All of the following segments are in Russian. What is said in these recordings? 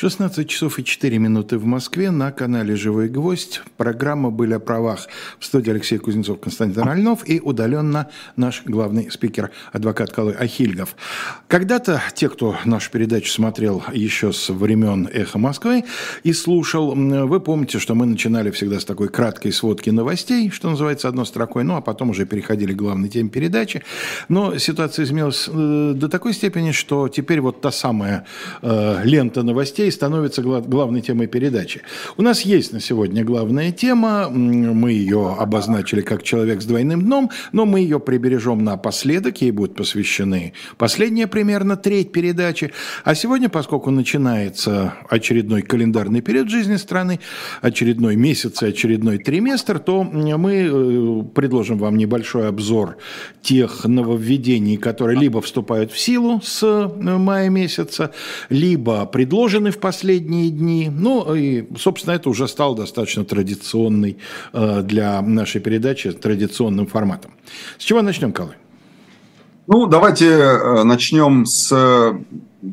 16 часов и 4 минуты в Москве на канале «Живой гвоздь». Программа «Были о правах» в студии Алексей Кузнецов, Константин Ральнов и удаленно наш главный спикер, адвокат Калой Ахильгов. Когда-то те, кто нашу передачу смотрел еще с времен «Эхо Москвы» и слушал, вы помните, что мы начинали всегда с такой краткой сводки новостей, что называется, одной строкой, ну а потом уже переходили к главной теме передачи. Но ситуация изменилась э, до такой степени, что теперь вот та самая э, лента новостей новостей становится главной темой передачи. У нас есть на сегодня главная тема, мы ее обозначили как «Человек с двойным дном», но мы ее прибережем напоследок, ей будут посвящены последняя примерно треть передачи. А сегодня, поскольку начинается очередной календарный период жизни страны, очередной месяц и очередной триместр, то мы э, предложим вам небольшой обзор тех нововведений, которые либо вступают в силу с э, мая месяца, либо предложены в последние дни. Ну и, собственно, это уже стало достаточно традиционной э, для нашей передачи, традиционным форматом. С чего начнем, Калай? Ну, давайте э, начнем с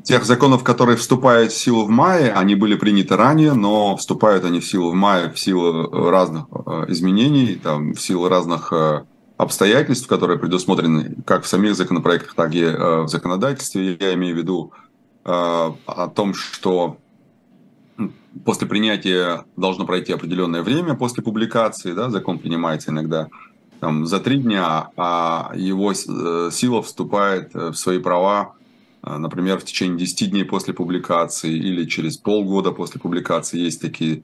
тех законов, которые вступают в силу в мае. Они были приняты ранее, но вступают они в силу в мае в силу разных э, изменений, там, в силу разных обстоятельств, которые предусмотрены как в самих законопроектах, так и в законодательстве. Я имею в виду Э, о том, что после принятия должно пройти определенное время после публикации, да, закон принимается иногда там, за три дня, а его э, сила вступает в свои права, э, например, в течение 10 дней после публикации или через полгода после публикации есть такие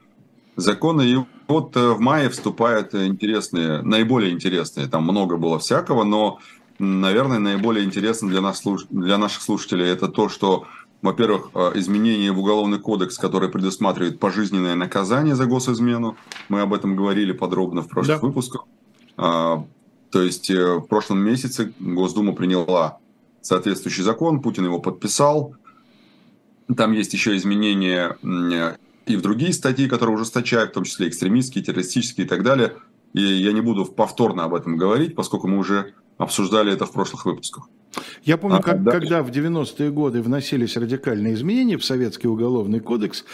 законы. И вот в мае вступают интересные, наиболее интересные, там много было всякого, но, наверное, наиболее интересно для, нас, для наших слушателей это то, что во-первых, э, изменение в Уголовный кодекс, который предусматривает пожизненное наказание за госизмену. Мы об этом говорили подробно в прошлых да. выпусках. А, то есть э, в прошлом месяце Госдума приняла соответствующий закон, Путин его подписал. Там есть еще изменения и в другие статьи, которые ужесточают, в том числе экстремистские, террористические и так далее. И я не буду повторно об этом говорить, поскольку мы уже обсуждали это в прошлых выпусках. Я помню, а, как, да. когда в 90-е годы вносились радикальные изменения в Советский уголовный кодекс,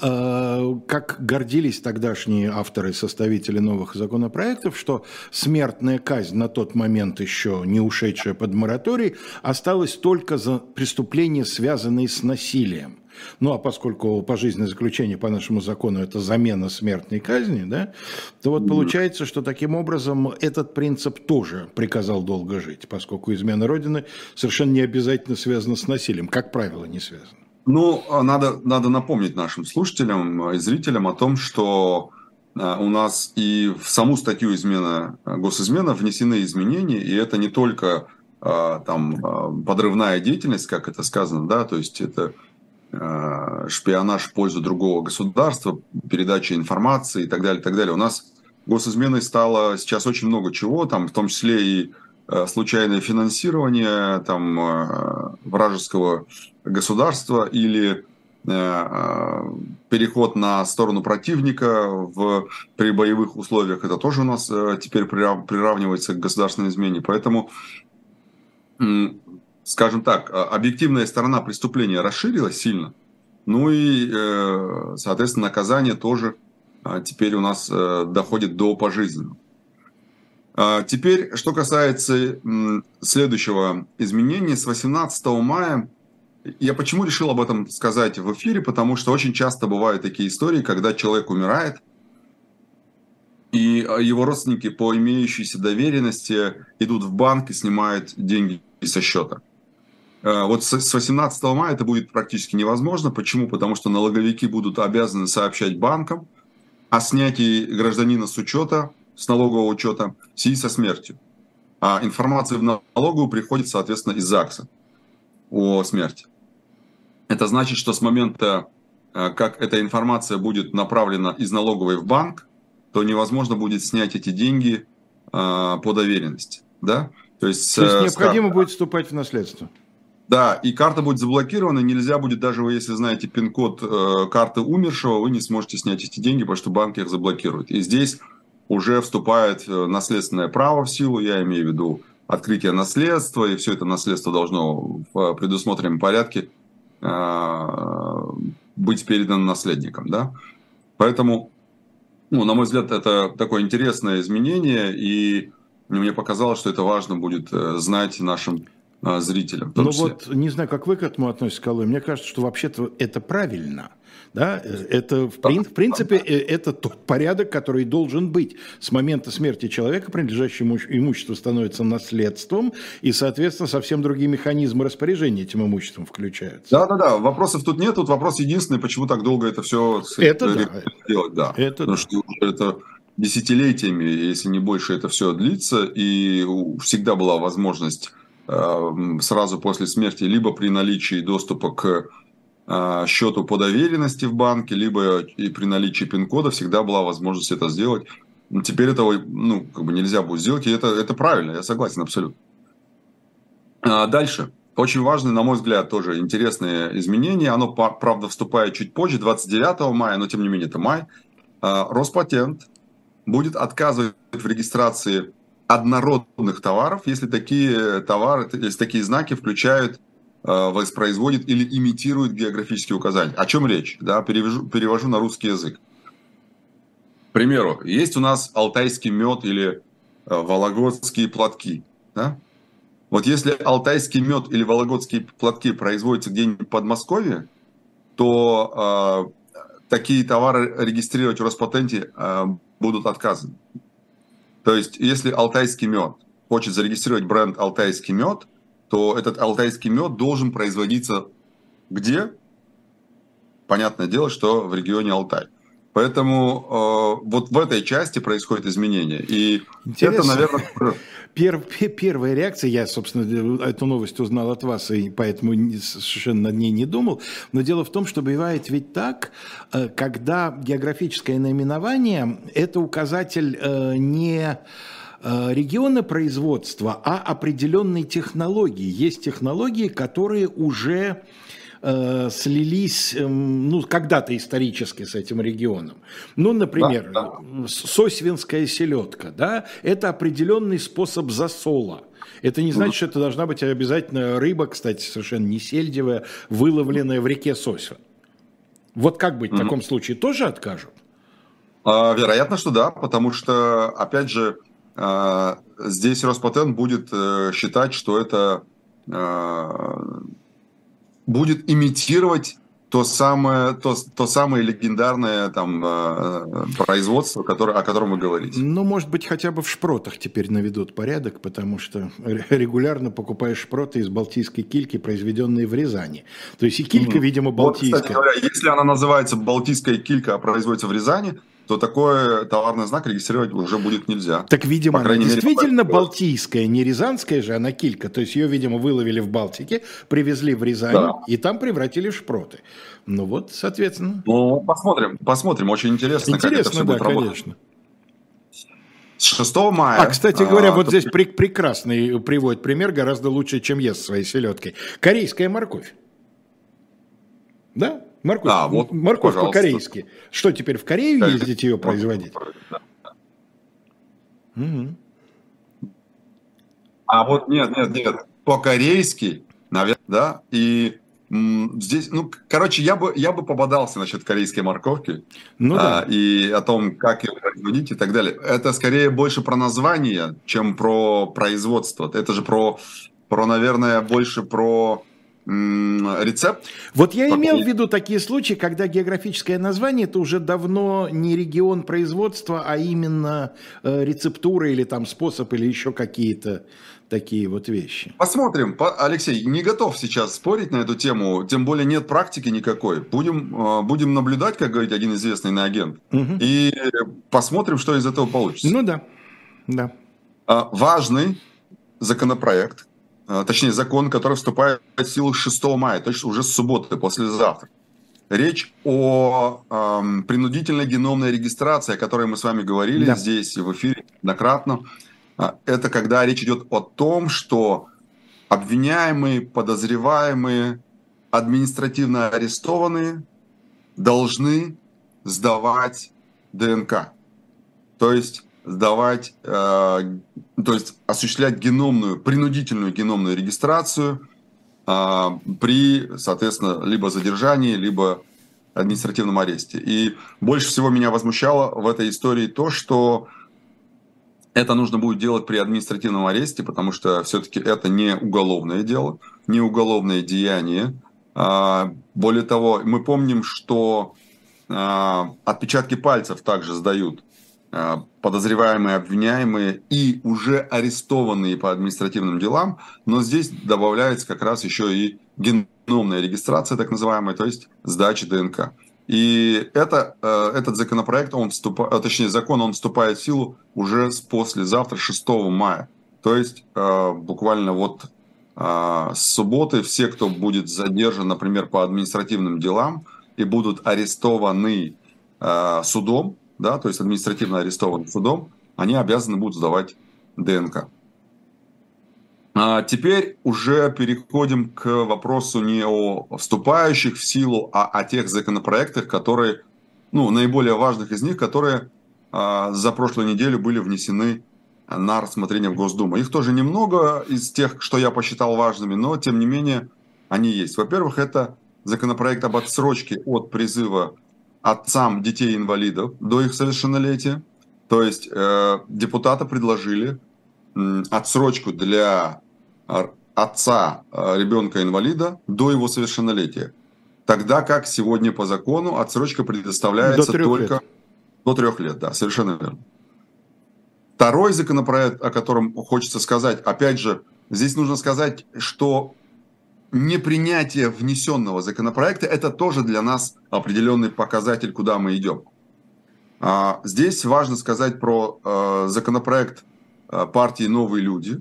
э, как гордились тогдашние авторы, составители новых законопроектов, что смертная казнь на тот момент еще не ушедшая под мораторий осталась только за преступления, связанные с насилием. Ну, а поскольку пожизненное заключение по нашему закону – это замена смертной казни, да, то вот получается, что таким образом этот принцип тоже приказал долго жить, поскольку измена Родины совершенно не обязательно связана с насилием, как правило, не связана. Ну, а надо, надо напомнить нашим слушателям и зрителям о том, что а, у нас и в саму статью измена, госизмена внесены изменения, и это не только а, там подрывная деятельность, как это сказано, да, то есть это Э, шпионаж в пользу другого государства, передача информации и так далее, и так далее. У нас госизменой стало сейчас очень много чего, там в том числе и э, случайное финансирование там, э, вражеского государства или переход на сторону противника в, при боевых условиях. Это тоже у нас теперь приравнивается к государственной измене. Поэтому скажем так, а, объективная сторона преступления расширилась сильно, ну и, э, соответственно, наказание тоже а, теперь у нас э, доходит до пожизненного. А, теперь, что касается следующего изменения, с 18 мая, я почему решил об этом сказать в эфире, потому что очень часто бывают такие истории, когда человек умирает, и его родственники по имеющейся доверенности идут в банк и снимают деньги со счета. Э, вот с 18 мая это будет практически невозможно. Почему? Потому что налоговики будут обязаны сообщать банкам о снятии гражданина с учета, с налогового учета в связи со смертью. А информация в налоговую приходит, соответственно, из ЗАГСа о смерти. Это значит, что с момента, э, как эта информация будет направлена из налоговой в банк, то невозможно будет снять эти деньги э, по доверенности. Да? То есть, то есть необходимо будет вступать в наследство. Да, и карта будет заблокирована, нельзя будет, даже вы, если знаете пин-код э, карты умершего, вы не сможете снять эти деньги, потому что банк их заблокирует. И здесь уже вступает э, наследственное право в силу, я имею в виду открытие наследства, и все это наследство должно в предусмотренном порядке э, быть передано наследникам. Да? Поэтому, ну, на мой взгляд, это такое интересное изменение, и мне показалось, что это важно будет э, знать нашим э, зрителям. Ну вот, не знаю, как вы к этому относитесь, Колой, мне кажется, что вообще-то это правильно – да? Это, в, прин, в принципе, э, это тот порядок, который должен быть. С момента смерти человека принадлежащее имущество становится наследством, и, соответственно, совсем другие механизмы распоряжения этим имуществом включаются. Да-да-да, вопросов тут нет. Тут вопрос единственный, почему так долго это все это да. делать. Да. Это Потому да. что это десятилетиями, если не больше, это все длится, и всегда была возможность сразу после смерти, либо при наличии доступа к а, счету по доверенности в банке, либо и при наличии пин-кода всегда была возможность это сделать. Но теперь этого ну, как бы нельзя будет сделать, и это, это правильно, я согласен абсолютно. А дальше. Очень важное, на мой взгляд, тоже интересное изменение. Оно, правда, вступает чуть позже, 29 мая, но тем не менее это май. А, Роспатент будет отказывать в регистрации однородных товаров, если такие товары, если такие знаки включают Э, воспроизводит или имитирует географические указания. О чем речь? Да, перевожу, перевожу на русский язык. К примеру, есть у нас алтайский мед или э, вологодские платки. Да? Вот если алтайский мед или вологодские платки производятся где-нибудь в Подмосковье, то э, такие товары регистрировать в Роспатенте э, будут отказаны. То есть, если алтайский мед хочет зарегистрировать бренд алтайский мед, то этот алтайский мед должен производиться где? Понятное дело, что в регионе Алтай. Поэтому э, вот в этой части происходит изменение. И Интересно. это, наверное... Пер, первая реакция, я, собственно, эту новость узнал от вас, и поэтому совершенно над ней не думал. Но дело в том, что бывает ведь так, э, когда географическое наименование – это указатель э, не Э, региона производства, а определенной технологии. Есть технологии, которые уже э, слились, э, ну, когда-то исторически с этим регионом. Ну, например, да, да. сосвинская селедка, да, это определенный способ засола. Это не значит, что это должна быть обязательно рыба, кстати, совершенно не сельдевая, выловленная в реке Сосвин. Вот как быть в таком случае? Тоже откажут? А, вероятно, что да, потому что, опять же, а, здесь Роспатент будет э, считать, что это а, будет имитировать то самое, то, то самое легендарное там, а, производство, которое, о котором вы говорите. Ну, может быть, хотя бы в шпротах теперь наведут порядок, потому что регулярно покупаешь шпроты из балтийской кильки, произведенные в Рязани. То есть и килька, mm. видимо, балтийская. Вот, кстати говоря, если она называется балтийская килька, а производится в Рязани, то такой товарный знак регистрировать уже будет нельзя. Так, видимо, она действительно мере, балтийская, не рязанская же, она килька. То есть ее, видимо, выловили в Балтике, привезли в Рязань да. и там превратили в шпроты. Ну вот, соответственно. Ну, посмотрим, посмотрим. Очень интересно, интересно как это все да, будет работать. конечно. С 6 мая. А, кстати говоря, а, вот то... здесь при, прекрасный приводит пример, гораздо лучше, чем ест своей селедкой. Корейская морковь. Да? Морковь, а, вот, морковь по-корейски. Что теперь в Корею да, ездить ее производить? Угу. А вот нет, нет, нет, по-корейски, наверное, да, и здесь, ну, короче, я бы, я бы пободался насчет корейской морковки ну, да. а, и о том, как ее производить и так далее. Это скорее больше про название, чем про производство. Это же про, про наверное, больше про рецепт. Вот я имел в виду такие случаи, когда географическое название это уже давно не регион производства, а именно э, рецептура или там способ или еще какие-то такие вот вещи. Посмотрим. Алексей, не готов сейчас спорить на эту тему, тем более нет практики никакой. Будем, э, будем наблюдать, как говорит один известный на агент, угу. и посмотрим, что из этого получится. Ну да, да. А, важный законопроект, точнее закон, который вступает в силу 6 мая, то есть уже с субботы, послезавтра. Речь о эм, принудительной геномной регистрации, о которой мы с вами говорили да. здесь в эфире неоднократно. Э, это когда речь идет о том, что обвиняемые, подозреваемые, административно арестованные должны сдавать ДНК. То есть сдавать, э, то есть осуществлять геномную, принудительную геномную регистрацию э, при, соответственно, либо задержании, либо административном аресте. И больше всего меня возмущало в этой истории то, что это нужно будет делать при административном аресте, потому что все-таки это не уголовное дело, не уголовное деяние. А, более того, мы помним, что отпечатки пальцев также сдают подозреваемые, обвиняемые и уже арестованные по административным делам, но здесь добавляется как раз еще и геномная регистрация, так называемая, то есть сдача ДНК. И это, э, этот законопроект, он вступает, э, точнее закон, он вступает в силу уже с послезавтра, 6 мая. То есть э, буквально вот с субботы все, кто будет задержан, например, по административным делам и будут арестованы судом, да, то есть административно арестованы судом, они обязаны будут сдавать ДНК. А теперь уже переходим к вопросу не о вступающих в силу, а о тех законопроектах, которые, ну, наиболее важных из них, которые а, за прошлую неделю были внесены на рассмотрение в Госдуму. Их тоже немного из тех, что я посчитал важными, но тем не менее они есть. Во-первых, это законопроект об отсрочке от призыва отцам детей-инвалидов до их совершеннолетия. То есть э, депутаты предложили э, отсрочку для отца э, ребенка-инвалида до его совершеннолетия. Тогда как сегодня по закону отсрочка предоставляется до только лет. до трех лет. Да, совершенно верно. Второй законопроект, о котором хочется сказать, опять же, здесь нужно сказать, что непринятие внесенного законопроекта – это тоже для нас определенный показатель, куда мы идем. А, здесь важно сказать про э, законопроект э, партии «Новые люди»,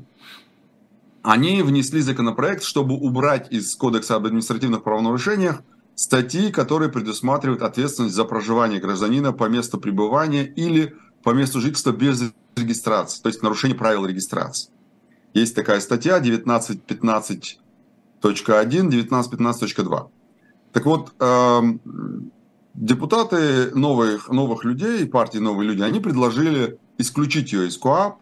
они внесли законопроект, чтобы убрать из Кодекса об административных правонарушениях статьи, которые предусматривают ответственность за проживание гражданина по месту пребывания или по месту жительства без регистрации, то есть нарушение правил регистрации. Есть такая статья 1915.1, 1915.2. Так вот, эм, депутаты новых, новых людей, партии «Новые люди», они предложили исключить ее из КОАП,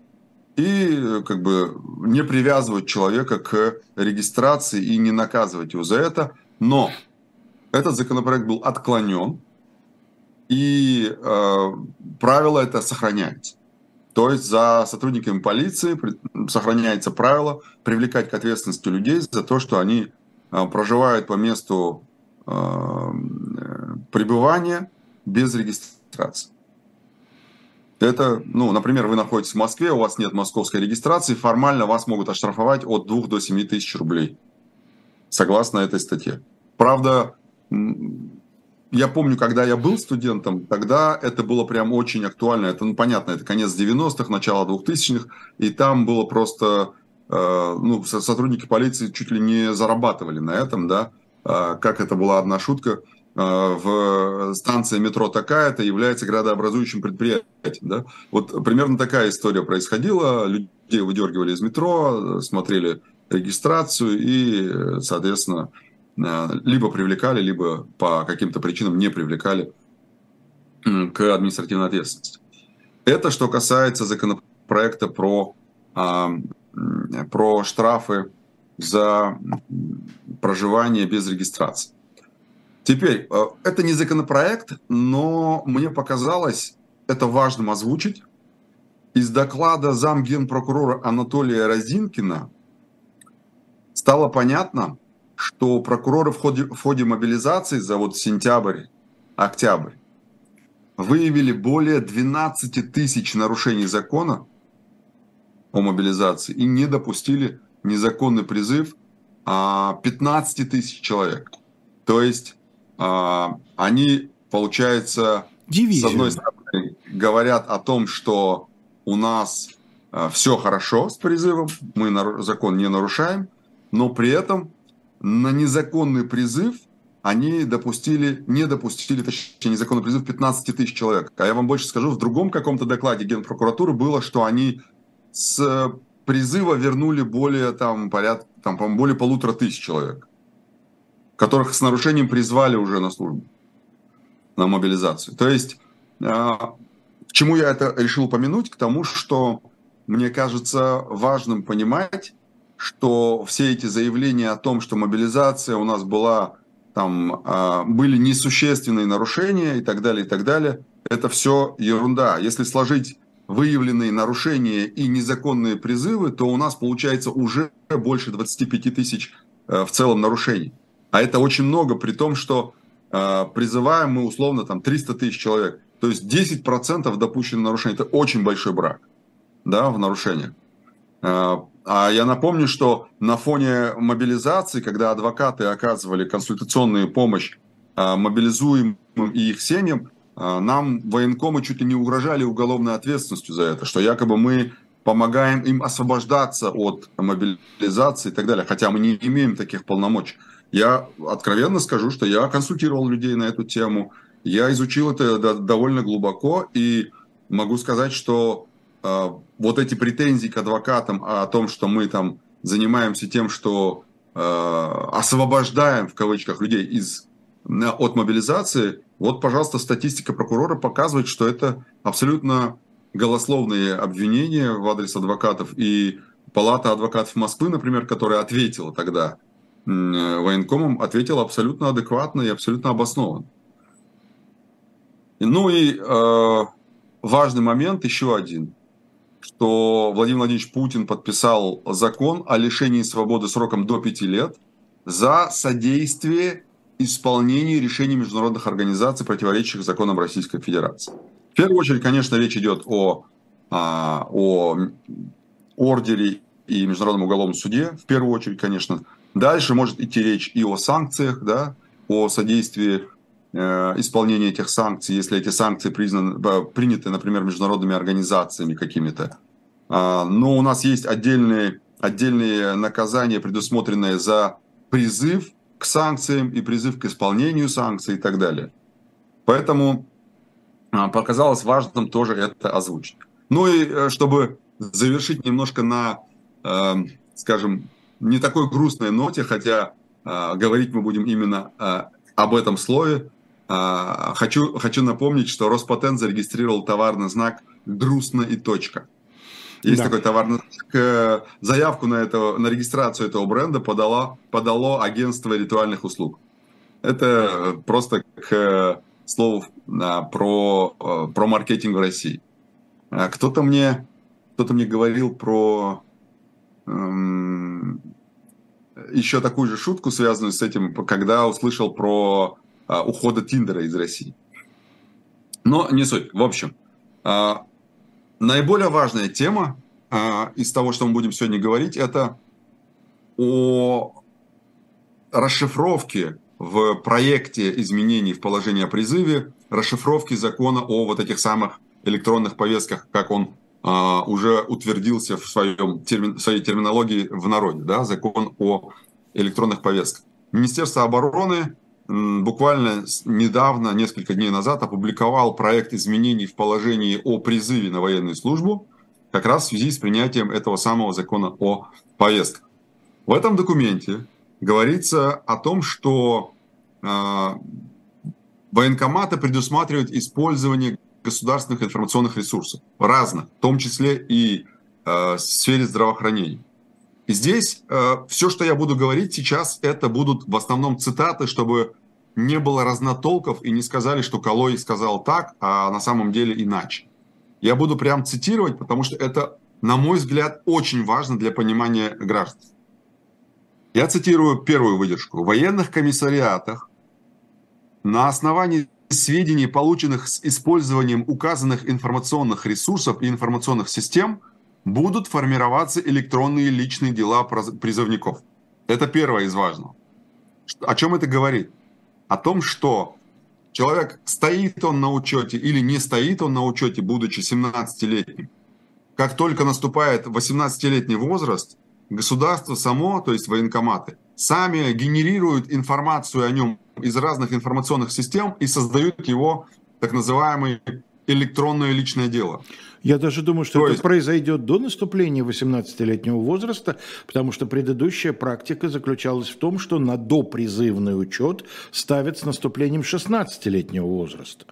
и как бы не привязывать человека к регистрации и не наказывать его за это. Но этот законопроект был отклонен, и э, правило это сохраняется. То есть за сотрудниками полиции сохраняется правило привлекать к ответственности людей за то, что они э, проживают по месту э, пребывания без регистрации. Это, ну, например, вы находитесь в Москве, у вас нет московской регистрации, формально вас могут оштрафовать от 2 до 7 тысяч рублей, согласно этой статье. Правда, я помню, когда я был студентом, тогда это было прям очень актуально. Это, ну, понятно, это конец 90-х, начало 2000-х, и там было просто, э, ну, сотрудники полиции чуть ли не зарабатывали на этом, да, э, как это была одна шутка – Э, в станция метро такая-то является градообразующим предприятием. Да? Вот примерно такая история происходила. Людей выдергивали из метро, смотрели регистрацию и, соответственно, э, либо привлекали, либо по каким-то причинам не привлекали к административной ответственности. Это что касается законопроекта про, а, про штрафы за проживание без регистрации. Теперь, э, это не законопроект, но мне показалось это важным озвучить. Из доклада замгенпрокурора Анатолия Розинкина стало понятно, что прокуроры в ходе, в ходе мобилизации за вот сентябрь, октябрь выявили более 12 тысяч нарушений закона о мобилизации и не допустили незаконный призыв 15 а, тысяч человек. То есть а, они, получается, Дивизию. с одной стороны, говорят о том, что у нас а, все хорошо с призывом, мы закон не нарушаем, но при этом на незаконный призыв они допустили, не допустили, точнее, незаконный призыв 15 тысяч человек. А я вам больше скажу, в другом каком-то докладе Генпрокуратуры было, что они с призыва вернули более, там, порядка, там, по более полутора тысяч человек которых с нарушением призвали уже на службу, на мобилизацию. То есть, а, к чему я это решил упомянуть? К тому, что мне кажется важным понимать, что все эти заявления о том, что мобилизация у нас была там а, были несущественные нарушения и так далее, и так далее. Это все ерунда. Если сложить выявленные нарушения и незаконные призывы, то у нас получается уже больше 25 тысяч э, в целом нарушений. А это очень много, при том, что э, призываем мы условно там 300 тысяч человек. То есть 10% допущенных нарушений – это очень большой брак да, в нарушениях. А я напомню, что на фоне мобилизации, когда адвокаты оказывали консультационную помощь мобилизуемым и их семьям, а, нам военкомы чуть ли не угрожали уголовной ответственностью за это, что якобы мы помогаем им освобождаться от мобилизации и так далее, хотя мы не имеем таких полномочий. Я откровенно скажу, что я консультировал людей на эту тему, я изучил это довольно глубоко и могу сказать, что вот эти претензии к адвокатам о том, что мы там занимаемся тем, что э, освобождаем в кавычках людей из от мобилизации, вот, пожалуйста, статистика прокурора показывает, что это абсолютно голословные обвинения в адрес адвокатов. И Палата адвокатов Москвы, например, которая ответила тогда военкомам, ответила абсолютно адекватно и абсолютно обоснованно. Ну и э, важный момент еще один, что Владимир Владимирович Путин подписал закон о лишении свободы сроком до пяти лет за содействие исполнении решений международных организаций, противоречащих законам Российской Федерации. В первую очередь, конечно, речь идет о, а, о ордере и Международном уголовном суде, в первую очередь, конечно. Дальше может идти речь и о санкциях, да, о содействии э, исполнения этих санкций, если эти санкции признаны, приняты, например, международными организациями какими-то. А, но у нас есть отдельные, отдельные наказания, предусмотренные за призыв к санкциям и призыв к исполнению санкций и так далее. Поэтому а, показалось важным тоже это озвучить. Ну и э, чтобы завершить немножко на, э, скажем, не такой грустной ноте, хотя э, говорить мы будем именно об этом слове, хочу, хочу напомнить, что Роспатент зарегистрировал товарный знак «Грустно и точка». Есть да. такой товарный знак. Заявку на, это, на регистрацию этого бренда подало, подало агентство ритуальных услуг. Это просто к слову про, про маркетинг в России. А кто-то мне, кто-то мне говорил про эм, еще такую же шутку, связанную с этим, когда услышал про э, ухода Тиндера из России. Но не суть. В общем, э, Наиболее важная тема э, из того, что мы будем сегодня говорить, это о расшифровке в проекте изменений в положении о призыве, расшифровке закона о вот этих самых электронных повестках, как он уже утвердился в, своем, в своей терминологии в народе, да, закон о электронных повестках. Министерство обороны буквально недавно, несколько дней назад, опубликовал проект изменений в положении о призыве на военную службу, как раз в связи с принятием этого самого закона о повестках. В этом документе говорится о том, что э, военкоматы предусматривают использование государственных информационных ресурсов разных, в том числе и э, в сфере здравоохранения. Здесь э, все, что я буду говорить сейчас, это будут в основном цитаты, чтобы не было разнотолков и не сказали, что Калой сказал так, а на самом деле иначе. Я буду прям цитировать, потому что это, на мой взгляд, очень важно для понимания граждан. Я цитирую первую выдержку. В военных комиссариатах на основании сведений, полученных с использованием указанных информационных ресурсов и информационных систем – будут формироваться электронные личные дела призывников. Это первое из важного. О чем это говорит? О том, что человек, стоит он на учете или не стоит он на учете, будучи 17-летним, как только наступает 18-летний возраст, государство само, то есть военкоматы, сами генерируют информацию о нем из разных информационных систем и создают его так называемый электронное личное дело. Я даже думаю, что То это есть... произойдет до наступления 18-летнего возраста, потому что предыдущая практика заключалась в том, что на допризывный учет ставят с наступлением 16-летнего возраста.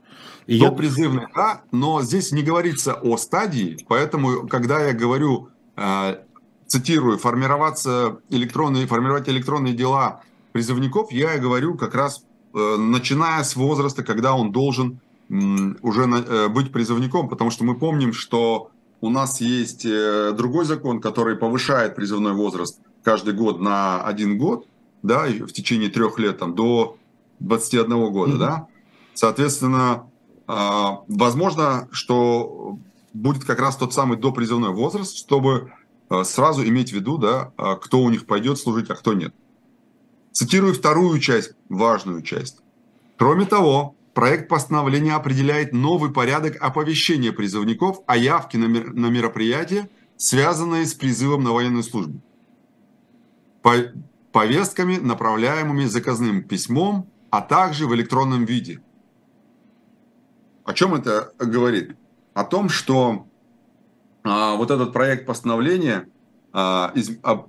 И допризывный, я... да, но здесь не говорится о стадии, поэтому, когда я говорю, э, цитирую, формироваться электронные, формировать электронные дела призывников я говорю как раз э, начиная с возраста, когда он должен уже э, быть призывником, потому что мы помним, что у нас есть э, другой закон, который повышает призывной возраст каждый год на один год, да, в течение трех лет, там, до 21 года, mm-hmm. да. Соответственно, а, возможно, что будет как раз тот самый допризывной возраст, чтобы а, сразу иметь в виду, да, а, кто у них пойдет служить, а кто нет. Цитирую вторую часть, важную часть. Кроме того, проект постановления определяет новый порядок оповещения призывников о явке на, на мероприятия, связанные с призывом на военную службу. По повестками, направляемыми заказным письмом, а также в электронном виде. О чем это говорит? О том, что а, вот этот проект постановления, а, из, а,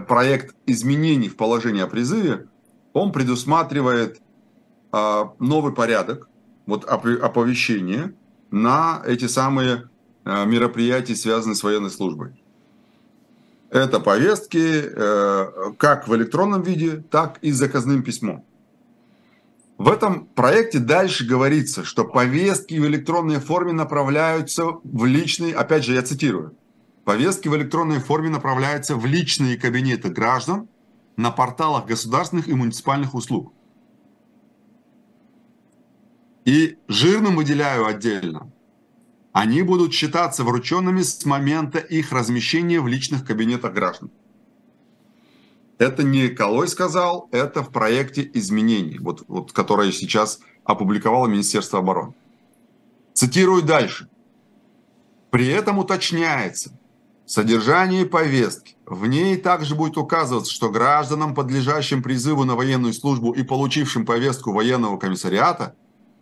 проект изменений в положении о призыве, он предусматривает а, новый порядок вот оповещения на эти самые а, мероприятия, связанные с военной службой. Это повестки э, как в электронном виде, так и заказным письмом. В этом проекте дальше говорится, что повестки в электронной форме направляются в личный, опять же я цитирую, повестки в электронной форме направляются в личные кабинеты граждан на порталах государственных и муниципальных услуг. И жирным выделяю отдельно. Они будут считаться врученными с момента их размещения в личных кабинетах граждан. Это не Колой сказал, это в проекте изменений, вот, вот, которое сейчас опубликовало Министерство обороны. Цитирую дальше. При этом уточняется, содержание повестки. В ней также будет указываться, что гражданам, подлежащим призыву на военную службу и получившим повестку военного комиссариата,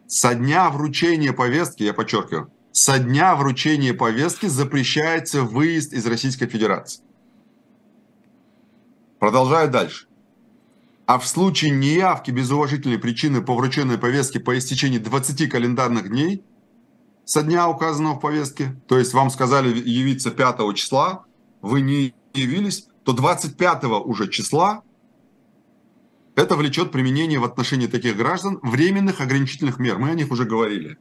со дня вручения повестки, я подчеркиваю, со дня вручения повестки запрещается выезд из Российской Федерации. Продолжаю дальше. А в случае неявки без уважительной причины по врученной повестке по истечении 20 календарных дней со дня указанного в повестке, то есть вам сказали явиться 5 числа, вы не явились, то 25 уже числа это влечет применение в отношении таких граждан временных ограничительных мер. Мы о них уже говорили.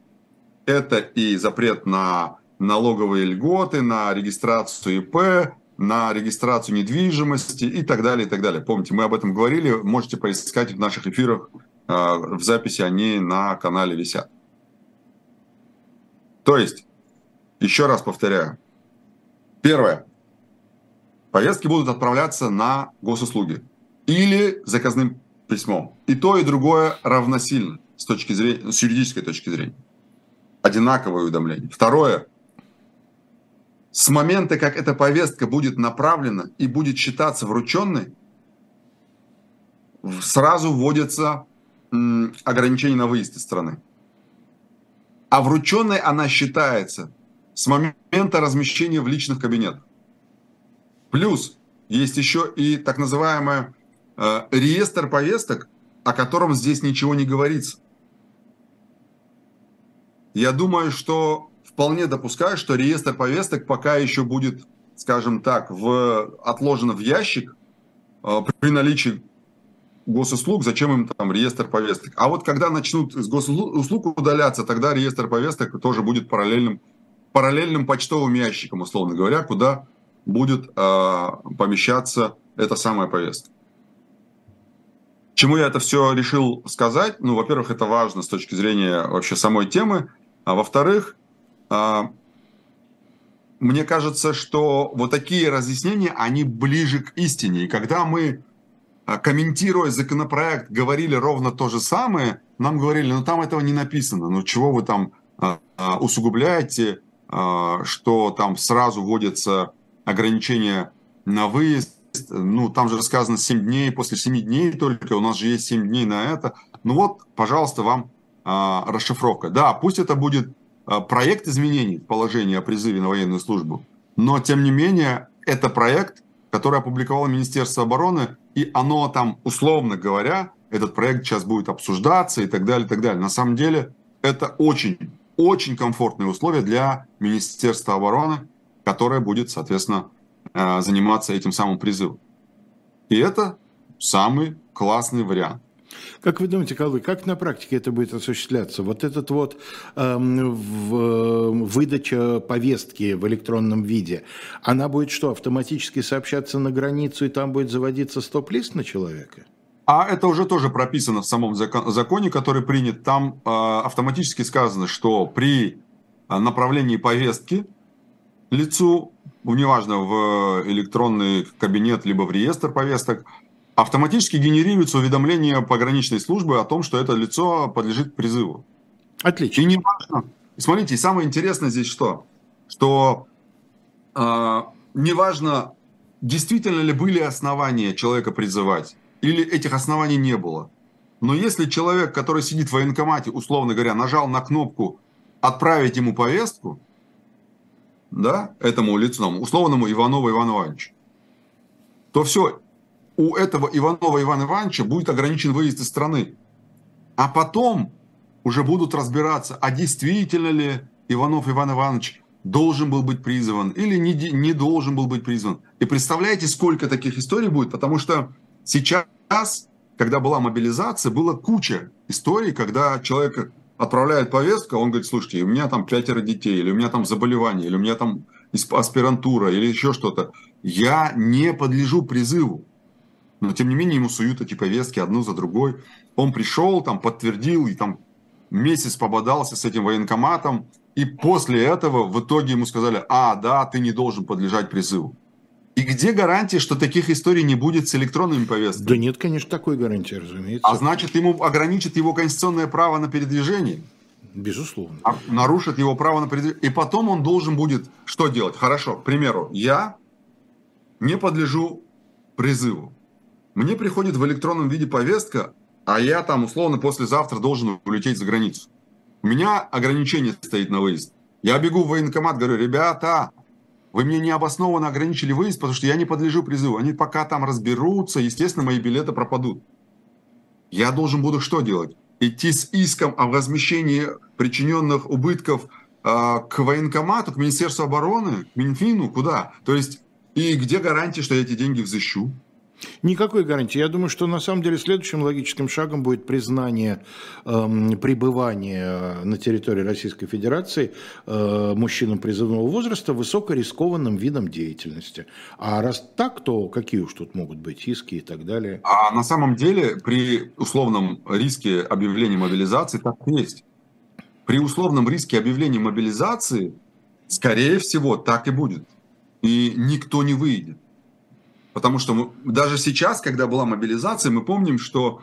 Это и запрет на налоговые льготы, на регистрацию ИП, на регистрацию недвижимости и так далее, и так далее. Помните, мы об этом говорили, можете поискать в наших эфирах, а, в записи они на канале висят. То есть, еще раз повторяю. Первое. Повестки будут отправляться на госуслуги или заказным письмом. И то, и другое равносильно с, точки зрения, с юридической точки зрения. Одинаковое уведомление. Второе с момента, как эта повестка будет направлена и будет считаться врученной, сразу вводятся ограничения на выезд из страны. А врученной она считается с момента размещения в личных кабинетах. Плюс есть еще и так называемый э, реестр повесток, о котором здесь ничего не говорится. Я думаю, что вполне допускаю, что реестр повесток пока еще будет, скажем так, в, отложен в ящик э, при наличии госуслуг, зачем им там реестр повесток. А вот когда начнут из госуслуг удаляться, тогда реестр повесток тоже будет параллельным, параллельным почтовым ящиком, условно говоря, куда будет э, помещаться эта самая повестка. Чему я это все решил сказать? Ну, во-первых, это важно с точки зрения вообще самой темы, а во-вторых, а, мне кажется, что вот такие разъяснения, они ближе к истине. И когда мы, а, комментируя законопроект, говорили ровно то же самое, нам говорили, ну там этого не написано, ну чего вы там а, усугубляете, что там сразу вводятся ограничения на выезд, ну там же сказано 7 дней, после 7 дней только, у нас же есть 7 дней на это. Ну вот, пожалуйста, вам расшифровка. Да, пусть это будет Э, проект изменений в положении о призыве на военную службу, но тем не менее это проект, который опубликовало Министерство обороны, и оно там, условно говоря, этот проект сейчас будет обсуждаться и так далее, и так далее. На самом деле это очень, очень комфортные условия для Министерства обороны, которое будет, соответственно, заниматься этим самым призывом. И это самый классный вариант. Как вы думаете, Калвы, как на практике это будет осуществляться? Вот этот вот эм, в, выдача повестки в электронном виде, она будет что, автоматически сообщаться на границу и там будет заводиться стоп-лист на человека? А это уже тоже прописано в самом законе, который принят. Там э, автоматически сказано, что при направлении повестки лицу, неважно, в электронный кабинет, либо в реестр повесток, автоматически генерируется уведомление пограничной службы о том, что это лицо подлежит призыву. Отлично. И не важно. Смотрите, самое интересное здесь что? Что э, неважно, действительно ли были основания человека призывать, или этих оснований не было. Но если человек, который сидит в военкомате, условно говоря, нажал на кнопку «Отправить ему повестку», да, этому лицу, условному Иванову Ивану Ивановичу, то все, у этого Иванова Ивана Ивановича будет ограничен выезд из страны. А потом уже будут разбираться, а действительно ли Иванов Иван Иванович должен был быть призван или не, не должен был быть призван. И представляете, сколько таких историй будет? Потому что сейчас, когда была мобилизация, было куча историй, когда человек отправляет повестку, он говорит, слушайте, у меня там пятеро детей, или у меня там заболевание, или у меня там аспирантура, или еще что-то. Я не подлежу призыву. Но, тем не менее, ему суют эти повестки одну за другой. Он пришел, там, подтвердил, и там месяц пободался с этим военкоматом. И после этого в итоге ему сказали, а, да, ты не должен подлежать призыву. И где гарантия, что таких историй не будет с электронными повестками? Да нет, конечно, такой гарантии, разумеется. А значит, ему ограничат его конституционное право на передвижение. Безусловно. А нарушат его право на передвижение. И потом он должен будет что делать? Хорошо, к примеру, я не подлежу призыву. Мне приходит в электронном виде повестка, а я там условно послезавтра должен улететь за границу. У меня ограничение стоит на выезд. Я бегу в военкомат, говорю, ребята, вы мне необоснованно ограничили выезд, потому что я не подлежу призыву. Они пока там разберутся, естественно, мои билеты пропадут. Я должен буду что делать? Идти с иском о возмещении причиненных убытков э, к военкомату, к Министерству обороны, к Минфину, куда? То есть, и где гарантия, что я эти деньги взыщу? Никакой гарантии. Я думаю, что на самом деле следующим логическим шагом будет признание э, пребывания на территории Российской Федерации э, мужчинам призывного возраста высокорискованным видом деятельности. А раз так, то какие уж тут могут быть иски и так далее? А на самом деле при условном риске объявления мобилизации так и есть. При условном риске объявления мобилизации, скорее всего, так и будет. И никто не выйдет. Потому что мы, даже сейчас, когда была мобилизация, мы помним, что,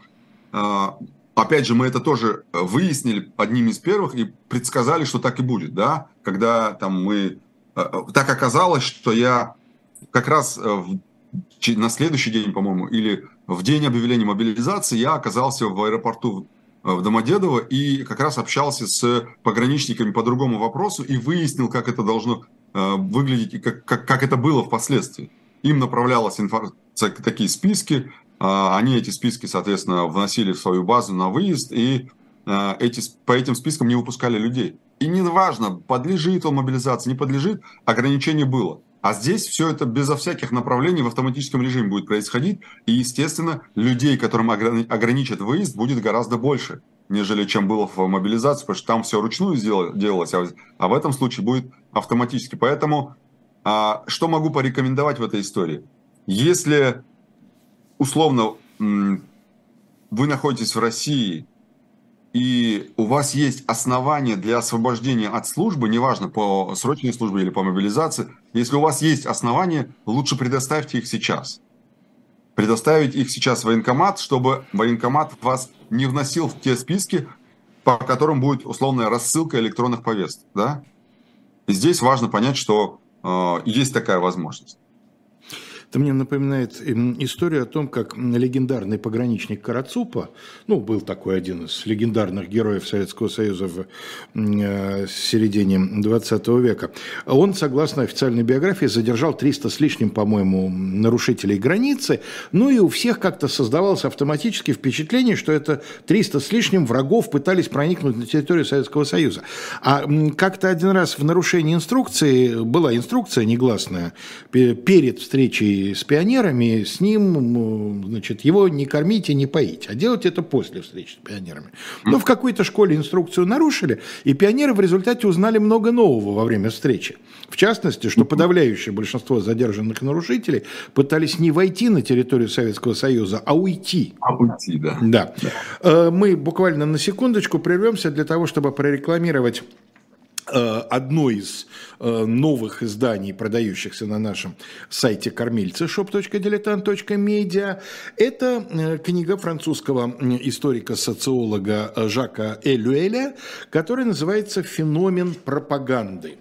а, опять же, мы это тоже выяснили одним из первых и предсказали, что так и будет, да, когда там мы... А, так оказалось, что я как раз э, на следующий день, по-моему, или в день объявления мобилизации я оказался в аэропорту в Домодедово и как раз общался с пограничниками по другому вопросу и выяснил, как это должно э, выглядеть и как, как, как это было впоследствии им направлялась информация, такие списки, а, они эти списки, соответственно, вносили в свою базу на выезд, и а, эти, по этим спискам не выпускали людей. И не важно, подлежит он мобилизации, не подлежит, ограничение было. А здесь все это безо всяких направлений в автоматическом режиме будет происходить. И, естественно, людей, которым ограничат выезд, будет гораздо больше, нежели чем было в мобилизации, потому что там все ручную делалось, а в этом случае будет автоматически. Поэтому а что могу порекомендовать в этой истории? Если, условно, вы находитесь в России, и у вас есть основания для освобождения от службы, неважно, по срочной службе или по мобилизации, если у вас есть основания, лучше предоставьте их сейчас. Предоставить их сейчас в военкомат, чтобы военкомат вас не вносил в те списки, по которым будет условная рассылка электронных повесток. Да? Здесь важно понять, что есть такая возможность. Это мне напоминает историю о том, как легендарный пограничник Карацупа, ну, был такой один из легендарных героев Советского Союза в э, середине 20 века, он, согласно официальной биографии, задержал 300 с лишним, по-моему, нарушителей границы, ну и у всех как-то создавалось автоматически впечатление, что это 300 с лишним врагов пытались проникнуть на территорию Советского Союза. А как-то один раз в нарушении инструкции, была инструкция негласная, перед встречей с пионерами, с ним, значит, его не кормить и не поить, а делать это после встречи с пионерами. Но в какой-то школе инструкцию нарушили, и пионеры в результате узнали много нового во время встречи. В частности, что подавляющее большинство задержанных нарушителей пытались не войти на территорию Советского Союза, а уйти. А уйти, да. Да. да. Э, мы буквально на секундочку прервемся для того, чтобы прорекламировать одно из э, новых изданий, продающихся на нашем сайте кормильцы shop.diletant.media, это э, книга французского историка-социолога Жака Элюэля, которая называется «Феномен пропаганды».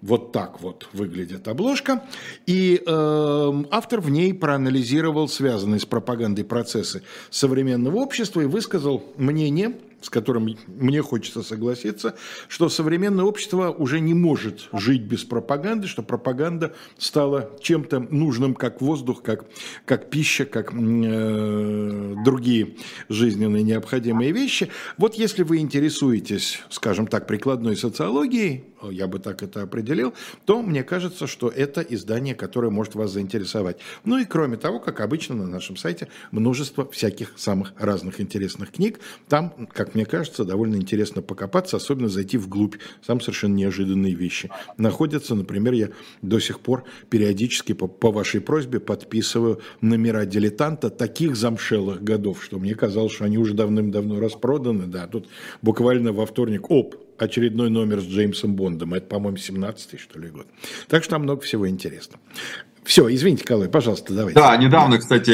Вот так вот выглядит обложка. И э, автор в ней проанализировал связанные с пропагандой процессы современного общества и высказал мнение – с которым мне хочется согласиться, что современное общество уже не может жить без пропаганды, что пропаганда стала чем-то нужным, как воздух, как, как пища, как э, другие жизненные необходимые вещи. Вот если вы интересуетесь, скажем так, прикладной социологией, я бы так это определил, то мне кажется, что это издание, которое может вас заинтересовать. Ну и кроме того, как обычно на нашем сайте, множество всяких самых разных интересных книг. Там, как мне кажется, довольно интересно покопаться, особенно зайти вглубь. Там совершенно неожиданные вещи находятся. Например, я до сих пор периодически по, по вашей просьбе подписываю номера дилетанта таких замшелых годов, что мне казалось, что они уже давным-давно распроданы. Да, тут буквально во вторник, оп, очередной номер с Джеймсом Бондом. Это, по-моему, 17-й, что ли, год. Так что там много всего интересного. Все, извините, Калай, пожалуйста, давайте. Да, недавно, кстати,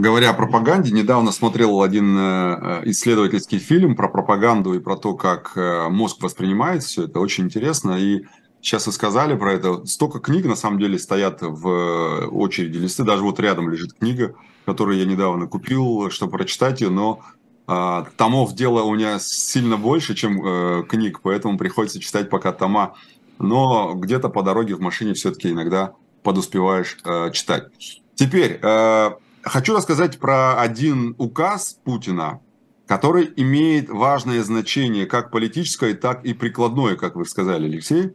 говоря о пропаганде, недавно смотрел один э, исследовательский фильм про пропаганду и про то, как э, мозг воспринимает все это. Очень интересно. И сейчас вы сказали про это. Столько книг, на самом деле, стоят в э, очереди листы. Даже вот рядом лежит книга, которую я недавно купил, чтобы прочитать ее, но а, томов дела у меня сильно больше, чем книг, поэтому приходится читать пока тома. Но где-то по дороге в машине все-таки иногда подуспеваешь э, читать. Теперь э, хочу рассказать про один указ Путина, который имеет важное значение как политическое, так и прикладное, как вы сказали, Алексей.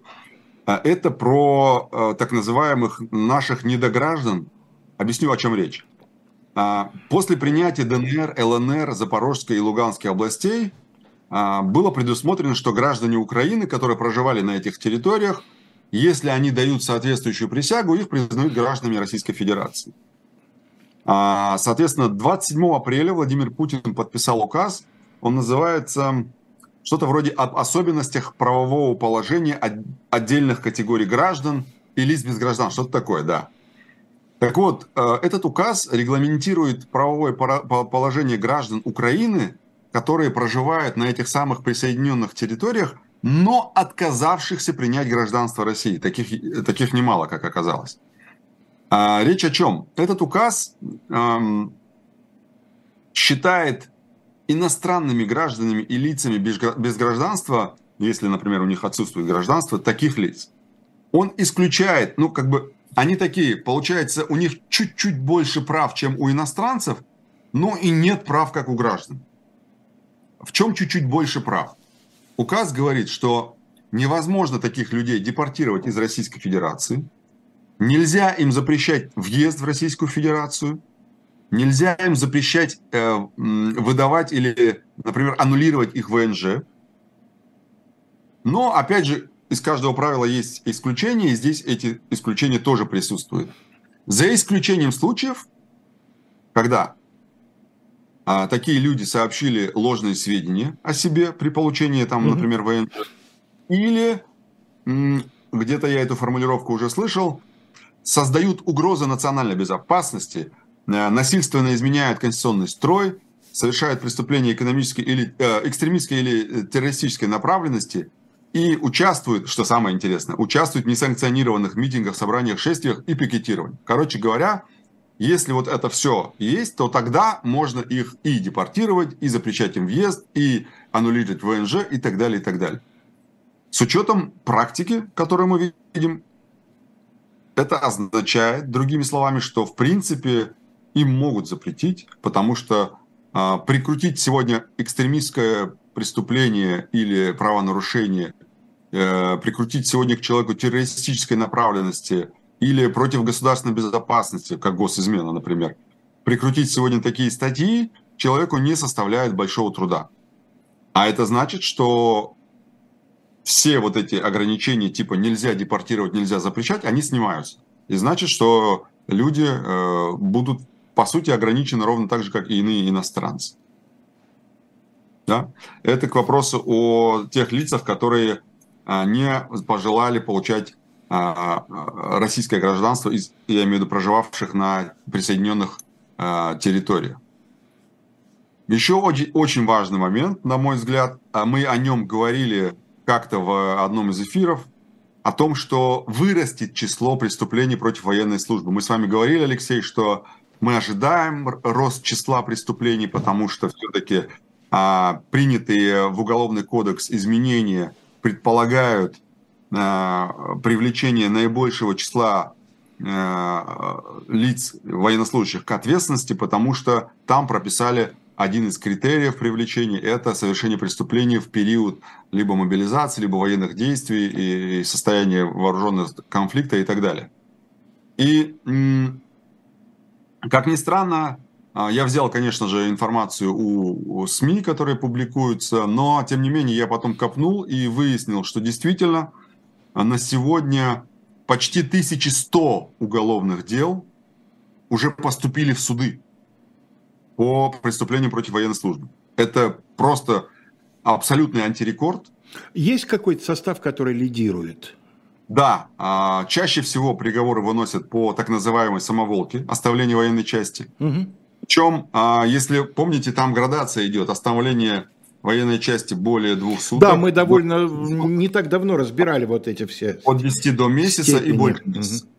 Э, это про э, так называемых наших недограждан. Объясню, о чем речь. Э, после принятия ДНР, ЛНР, Запорожской и Луганской областей было предусмотрено, что граждане Украины, которые проживали на этих территориях, если они дают соответствующую присягу, их признают гражданами Российской Федерации. А, соответственно, 27 апреля Владимир Путин подписал указ. Он называется что-то вроде об особенностях правового положения отдельных категорий граждан и лиц без граждан. Что-то такое, да. Так вот, э, этот указ регламентирует правовое положение граждан Украины, которые проживают на этих самых присоединенных территориях – но отказавшихся принять гражданство России. Таких, таких немало, как оказалось. А, речь о чем? Этот указ эм, считает иностранными гражданами и лицами без, без гражданства, если, например, у них отсутствует гражданство, таких лиц. Он исключает, ну, как бы, они такие, получается, у них чуть-чуть больше прав, чем у иностранцев, но и нет прав, как у граждан. В чем чуть-чуть больше прав? Указ говорит, что невозможно таких людей депортировать из Российской Федерации, нельзя им запрещать въезд в Российскую Федерацию, нельзя им запрещать э, выдавать или, например, аннулировать их ВНЖ. Но, опять же, из каждого правила есть исключения, и здесь эти исключения тоже присутствуют. За исключением случаев, когда а, такие люди сообщили ложные сведения о себе при получении, там, mm-hmm. например, ВНЖ, или где-то я эту формулировку уже слышал, создают угрозы национальной безопасности, э, насильственно изменяют конституционный строй, совершают преступления экономической или э, экстремистской или э, террористической направленности и участвуют, что самое интересное, участвуют в несанкционированных митингах, собраниях, шествиях и пикетировании. Короче говоря, если вот это все есть, то тогда можно их и депортировать, и запрещать им въезд, и аннулировать ВНЖ, и так далее, и так далее. С учетом практики, которую мы видим, это означает, другими словами, что в принципе им могут запретить, потому что э, прикрутить сегодня экстремистское преступление или правонарушение, э, прикрутить сегодня к человеку террористической направленности или против государственной безопасности, как госизмена, например, прикрутить сегодня такие статьи человеку не составляет большого труда. А это значит, что все вот эти ограничения типа нельзя депортировать, нельзя запрещать, они снимаются. И значит, что люди э, будут, по сути, ограничены ровно так же, как и иные иностранцы. Да? Это к вопросу о тех лицах, которые а, не пожелали получать российское гражданство, из, я имею в виду проживавших на присоединенных территориях. Еще очень, очень важный момент, на мой взгляд, мы о нем говорили как-то в одном из эфиров, о том, что вырастет число преступлений против военной службы. Мы с вами говорили, Алексей, что мы ожидаем рост числа преступлений, потому что все-таки а, принятые в Уголовный кодекс изменения предполагают а, привлечение наибольшего числа а, лиц военнослужащих к ответственности, потому что там прописали один из критериев привлечения – это совершение преступлений в период либо мобилизации, либо военных действий и состояния вооруженного конфликта и так далее. И, как ни странно, а, я взял, конечно же, информацию у, СМИ, которые публикуются, но, тем не менее, я потом копнул и выяснил, что действительно на сегодня почти 1100 уголовных дел уже поступили в суды по преступлениям против военной службы. Это просто абсолютный антирекорд. Есть какой-то состав, который лидирует? Да, а, чаще всего приговоры выносят по так называемой самоволке, оставлению военной части. Угу. Причем, а, если помните, там градация идет, оставление военной части более двух суток. Да, мы довольно не так давно разбирали вот эти все. От 10 до месяца степени. и больше месяца. Угу.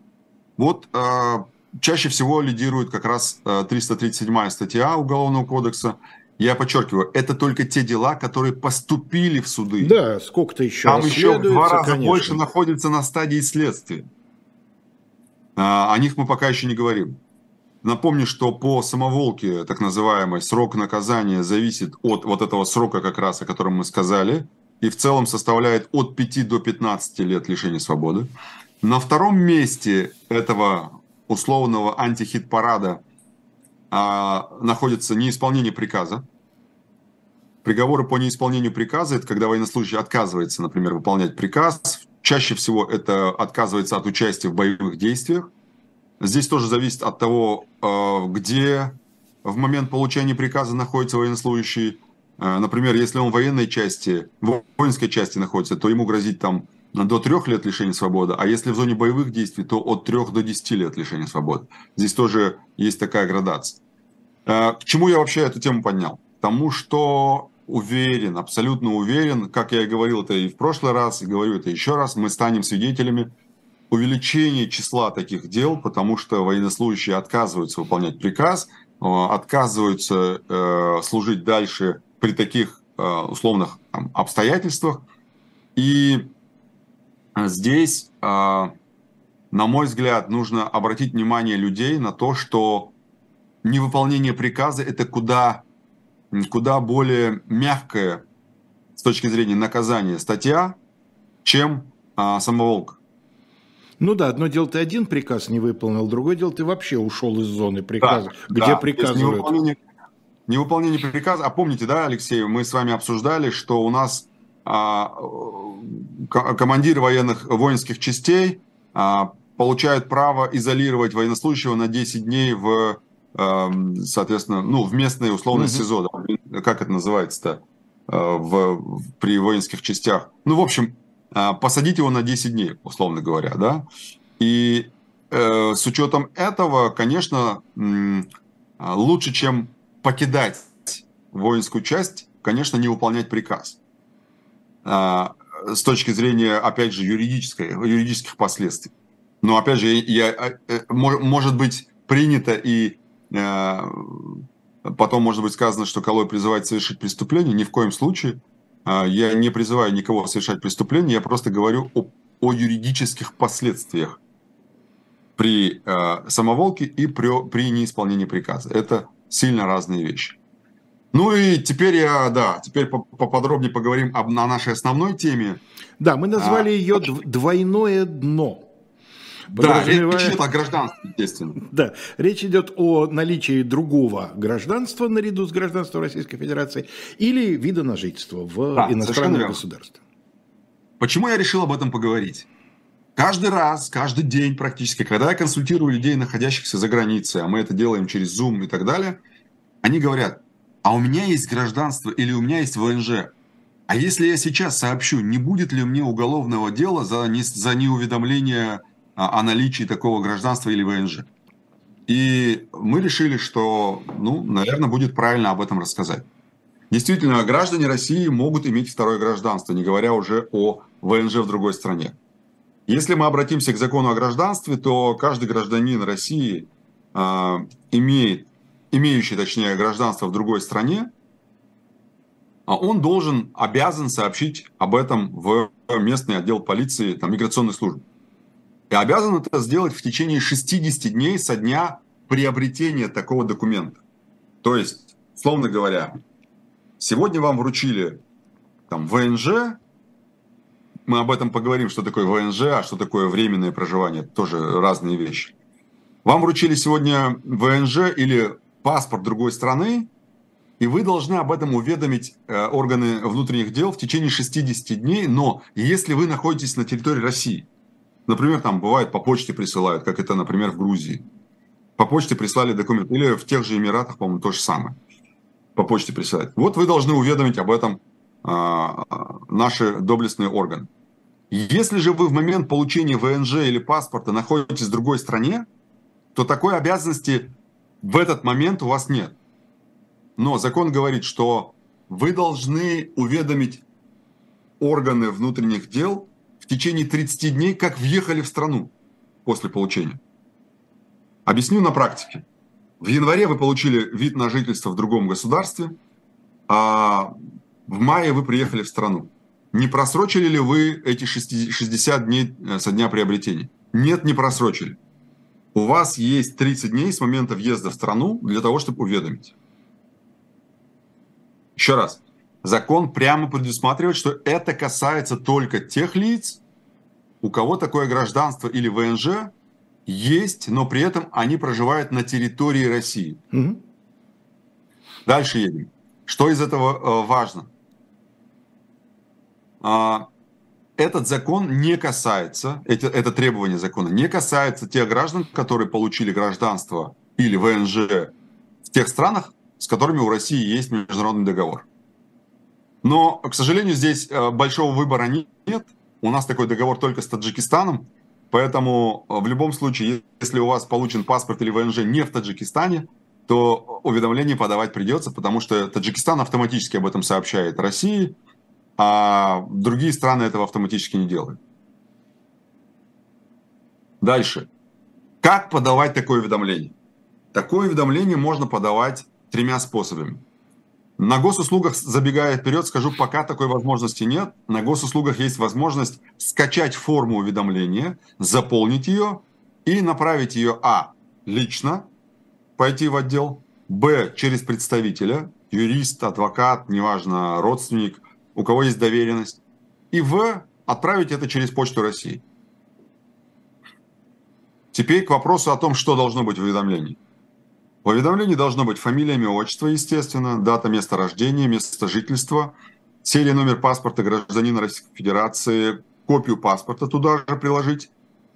Вот а, чаще всего лидирует как раз 337 а, статья Уголовного кодекса. Я подчеркиваю, это только те дела, которые поступили в суды. Да, сколько-то еще Там еще в два раза конечно. больше находится на стадии следствия. О них мы пока еще не говорим. Напомню, что по самоволке, так называемой, срок наказания зависит от вот этого срока как раз, о котором мы сказали, и в целом составляет от 5 до 15 лет лишения свободы. На втором месте этого условного антихит-парада а, находится неисполнение приказа. Приговоры по неисполнению приказа – это когда военнослужащий отказывается, например, выполнять приказ. Чаще всего это отказывается от участия в боевых действиях – Здесь тоже зависит от того, э, где в момент получения приказа находится военнослужащий. Э, например, если он в военной части, в воинской части находится, то ему грозит там до трех лет лишения свободы, а если в зоне боевых действий, то от трех до десяти лет лишения свободы. Здесь тоже есть такая градация. Э, к чему я вообще эту тему поднял? Тому, что уверен, абсолютно уверен, как я и говорил это и в прошлый раз, и говорю это еще раз, мы станем свидетелями увеличение числа таких дел, потому что военнослужащие отказываются выполнять приказ, э, отказываются э, служить дальше при таких э, условных обстоятельствах. И здесь, на мой взгляд, нужно обратить внимание людей на то, что невыполнение приказа – это куда, куда более мягкая с точки зрения наказания статья, чем самоволк. Ну да, одно дело ты один приказ не выполнил, другое дело ты вообще ушел из зоны приказа, да, где да. приказывают. Невыполнение, невыполнение приказа. А помните, да, Алексей, мы с вами обсуждали, что у нас а, командиры военных воинских частей а, получают право изолировать военнослужащего на 10 дней в, а, соответственно, ну, в местные условно СИЗО. Да, как это называется-то? А, в, при воинских частях. Ну, в общем, посадить его на 10 дней, условно говоря, да. И э, с учетом этого, конечно, а, лучше, чем покидать воинскую часть, конечно, не выполнять приказ. А, с точки зрения, опять же, юридической, юридических последствий. Но, опять же, я, я, э, может быть принято и э, потом может быть сказано, что Калой призывает совершить преступление. Ни в коем случае – а, я не призываю никого совершать преступление, я просто говорю о, о юридических последствиях при э, самоволке и при, при неисполнении приказа. Это сильно разные вещи. Ну и теперь я, да, теперь поподробнее поговорим об, на нашей основной теме. Да, мы назвали а, ее «Двойное дно». Да, речь идет о гражданстве, естественно. Да, речь идет о наличии другого гражданства наряду с гражданством Российской Федерации или вида на жительство в да, иностранном государстве. Почему я решил об этом поговорить? Каждый раз, каждый день практически, когда я консультирую людей, находящихся за границей, а мы это делаем через Zoom и так далее, они говорят, а у меня есть гражданство или у меня есть ВНЖ. А если я сейчас сообщу, не будет ли мне уголовного дела за, не, за неуведомление о наличии такого гражданства или ВНЖ? И мы решили, что, ну, наверное, будет правильно об этом рассказать. Действительно, граждане России могут иметь второе гражданство, не говоря уже о ВНЖ в другой стране. Если мы обратимся к закону о гражданстве, то каждый гражданин России э, имеет имеющий, точнее, гражданство в другой стране, а он должен, обязан сообщить об этом в местный отдел полиции, там, миграционной службы. И обязан это сделать в течение 60 дней со дня приобретения такого документа. То есть, словно говоря, сегодня вам вручили там, ВНЖ, мы об этом поговорим, что такое ВНЖ, а что такое временное проживание, тоже разные вещи. Вам вручили сегодня ВНЖ или паспорт другой страны, и вы должны об этом уведомить э, органы внутренних дел в течение 60 дней. Но если вы находитесь на территории России, например, там бывает по почте присылают, как это, например, в Грузии, по почте прислали документ, или в тех же Эмиратах, по-моему, то же самое, по почте присылают. Вот вы должны уведомить об этом э, наши доблестные органы. Если же вы в момент получения ВНЖ или паспорта находитесь в другой стране, то такой обязанности в этот момент у вас нет. Но закон говорит, что вы должны уведомить органы внутренних дел в течение 30 дней, как въехали в страну после получения. Объясню на практике. В январе вы получили вид на жительство в другом государстве, а в мае вы приехали в страну. Не просрочили ли вы эти 60 дней э, со дня приобретения? Нет, не просрочили у вас есть 30 дней с момента въезда в страну для того, чтобы уведомить. Еще раз. Закон прямо предусматривает, что это касается только тех лиц, у кого такое гражданство или ВНЖ есть, но при этом они проживают на территории России. Угу. Дальше едем. Что из этого э, важно? А, этот закон не касается, это, это требование закона не касается тех граждан, которые получили гражданство или ВНЖ в тех странах, с которыми у России есть международный договор. Но, к сожалению, здесь э, большого выбора нет. У нас такой договор только с Таджикистаном. Поэтому э, в любом случае, если у вас получен паспорт или ВНЖ не в Таджикистане, то уведомление подавать придется, потому что Таджикистан автоматически об этом сообщает России, а другие страны этого автоматически не делают. Дальше. Как подавать такое уведомление? Такое уведомление можно подавать тремя способами. На госуслугах, забегая вперед, скажу, пока такой возможности нет. На госуслугах есть возможность скачать форму уведомления, заполнить ее и направить ее а. лично, пойти в отдел, б. через представителя, юрист, адвокат, неважно, родственник, у кого есть доверенность, и в отправить это через Почту России. Теперь к вопросу о том, что должно быть в уведомлении. В уведомлении должно быть фамилия, имя, отчество, естественно, дата места рождения, место жительства, серия, номер паспорта гражданина Российской Федерации, копию паспорта туда же приложить,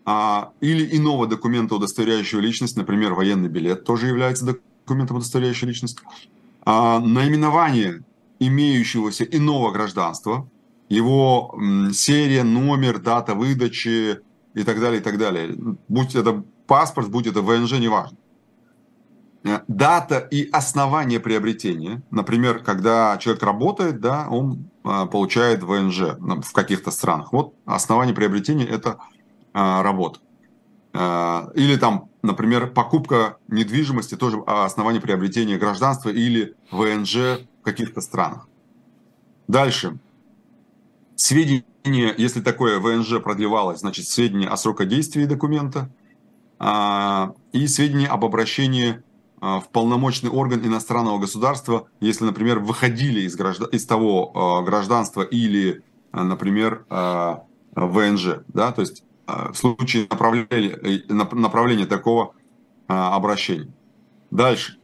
а, или иного документа, удостоверяющего личность, например, военный билет тоже является документом, удостоверяющим личность, а, наименование имеющегося иного гражданства, его серия, номер, дата выдачи и так далее, и так далее. Будь это паспорт, будь это ВНЖ, неважно. Э, дата и основание приобретения. Например, когда человек работает, да, он э, получает ВНЖ в каких-то странах. Вот основание приобретения – это э, работа. Или там, например, покупка недвижимости, тоже основание приобретения гражданства или ВНЖ каких-то странах. Дальше. Сведения, если такое ВНЖ продлевалось, значит, сведения о срокодействии документа а, и сведения об обращении а, в полномочный орган иностранного государства, если, например, выходили из, граждан, из того а, гражданства или, например, ВНЖ. Да? То есть в случае направления, направления такого обращения. Дальше.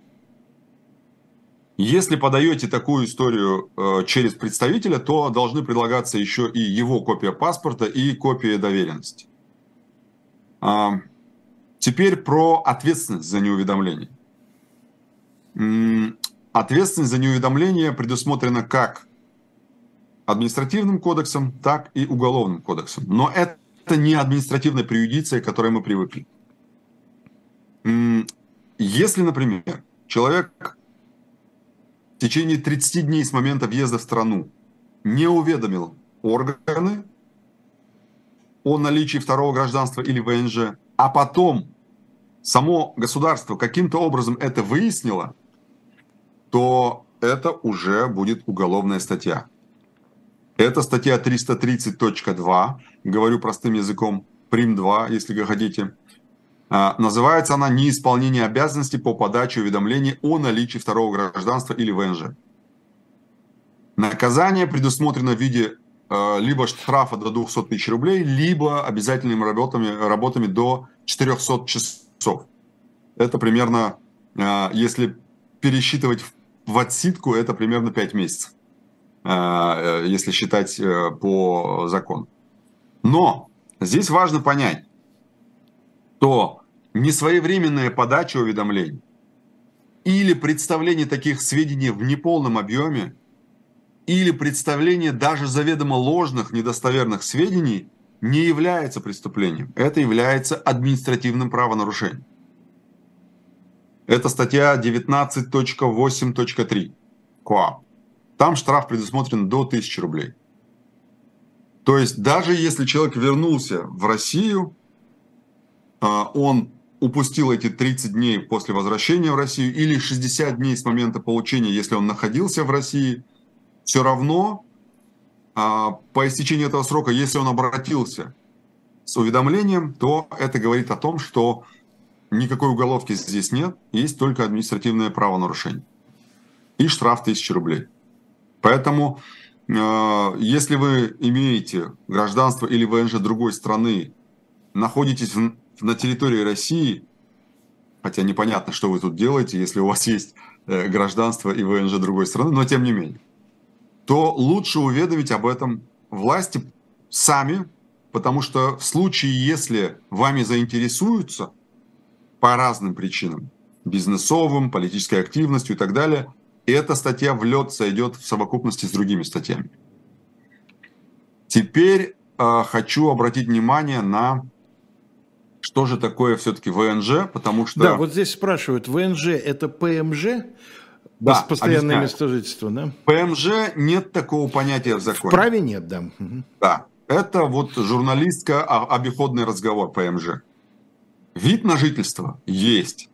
Если подаете такую историю э, через представителя, то должны предлагаться еще и его копия паспорта и копия доверенности. А, теперь про ответственность за неуведомление. Ответственность за неуведомление предусмотрена как административным кодексом, так и уголовным кодексом. Но это не административная преюдиция, к которой мы привыкли. Если, например, человек в течение 30 дней с момента въезда в страну не уведомил органы о наличии второго гражданства или ВНЖ, а потом само государство каким-то образом это выяснило, то это уже будет уголовная статья. Это статья 330.2, говорю простым языком, прим 2, если хотите. А, называется она «Неисполнение обязанностей по подаче уведомлений о наличии второго гражданства или ВНЖ». Наказание предусмотрено в виде а, либо штрафа до 200 тысяч рублей, либо обязательными работами, работами до 400 часов. Это примерно, а, если пересчитывать в отсидку, это примерно 5 месяцев, если считать э, по закону. Но здесь важно понять, что несвоевременная подача уведомлений или представление таких сведений в неполном объеме, или представление даже заведомо ложных, недостоверных сведений не является преступлением. Это является административным правонарушением. Это статья 19.8.3 КОАП. Там штраф предусмотрен до 1000 рублей. То есть даже если человек вернулся в Россию, а, он упустил эти 30 дней после возвращения в Россию или 60 дней с момента получения, если он находился в России, все равно а, по истечении этого срока, если он обратился с уведомлением, то это говорит о том, что никакой уголовки здесь нет, есть только административное правонарушение. И штраф 1000 рублей. Поэтому, а, если вы имеете гражданство или ВНЖ другой страны, находитесь на территории России, хотя непонятно, что вы тут делаете, если у вас есть э, гражданство и ВНЖ другой страны, но тем не менее, то лучше уведомить об этом власти сами, потому что в случае, если вами заинтересуются по разным причинам, бизнесовым, политической активностью и так далее, эта статья в лед сойдет в совокупности с другими статьями. Теперь э, хочу обратить внимание на что же такое все-таки ВНЖ, потому что... Да, вот здесь спрашивают, ВНЖ это ПМЖ? Да, Постоянное объясняю. место жительства, да? ПМЖ нет такого понятия в законе. В праве нет, да. Да, это вот журналистско-обиходный разговор ПМЖ. Вид на жительство есть.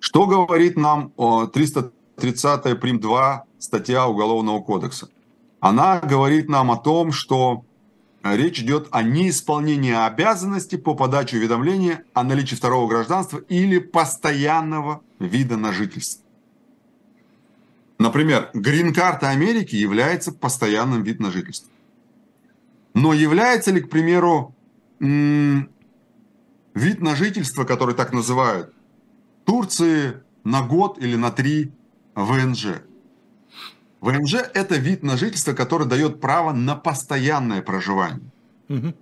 Что говорит нам 330 прим 2 статья Уголовного кодекса? Она говорит нам о том, что речь идет о неисполнении обязанности по подаче уведомления о наличии второго гражданства или постоянного вида на жительство. Например, грин-карта Америки является постоянным видом на жительство. Но является ли, к примеру, вид на жительство, который так называют, Турции на год или на три ВНЖ? ВНЖ – это вид на жительство, который дает право на постоянное проживание. Угу.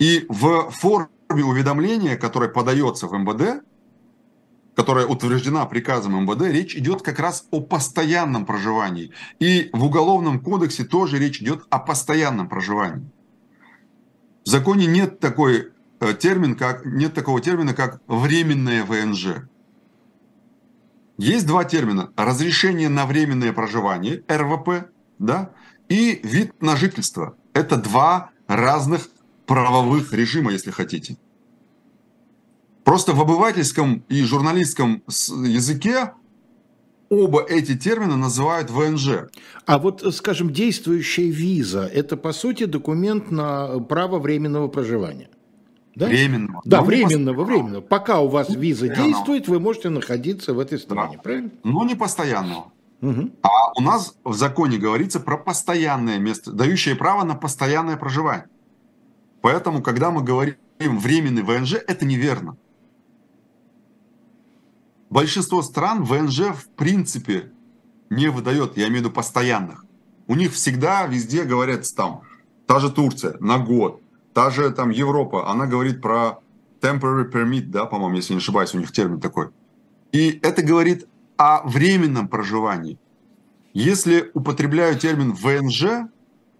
И в форме уведомления, которое подается в МВД, которая утверждена приказом МВД, речь идет как раз о постоянном проживании. И в Уголовном кодексе тоже речь идет о постоянном проживании. В законе нет, такой, термин, как, нет такого термина, как временное ВНЖ. Есть два термина. Разрешение на временное проживание, РВП, да, и вид на жительство. Это два разных правовых режима, если хотите. Просто в обывательском и журналистском языке оба эти термина называют ВНЖ. А вот, скажем, действующая виза – это, по сути, документ на право временного проживания? Да? Временного. Да, временного, временного. Пока у вас виза действует, вы можете находиться в этой стране, да. правильно? Но не постоянного. Угу. А у нас в законе говорится про постоянное место, дающее право на постоянное проживание. Поэтому, когда мы говорим временный ВНЖ, это неверно. Большинство стран ВНЖ в принципе не выдает, я имею в виду постоянных. У них всегда везде говорят там, та же Турция на год, та же там Европа, она говорит про temporary permit, да, по-моему, если не ошибаюсь, у них термин такой. И это говорит о временном проживании. Если употребляю термин ВНЖ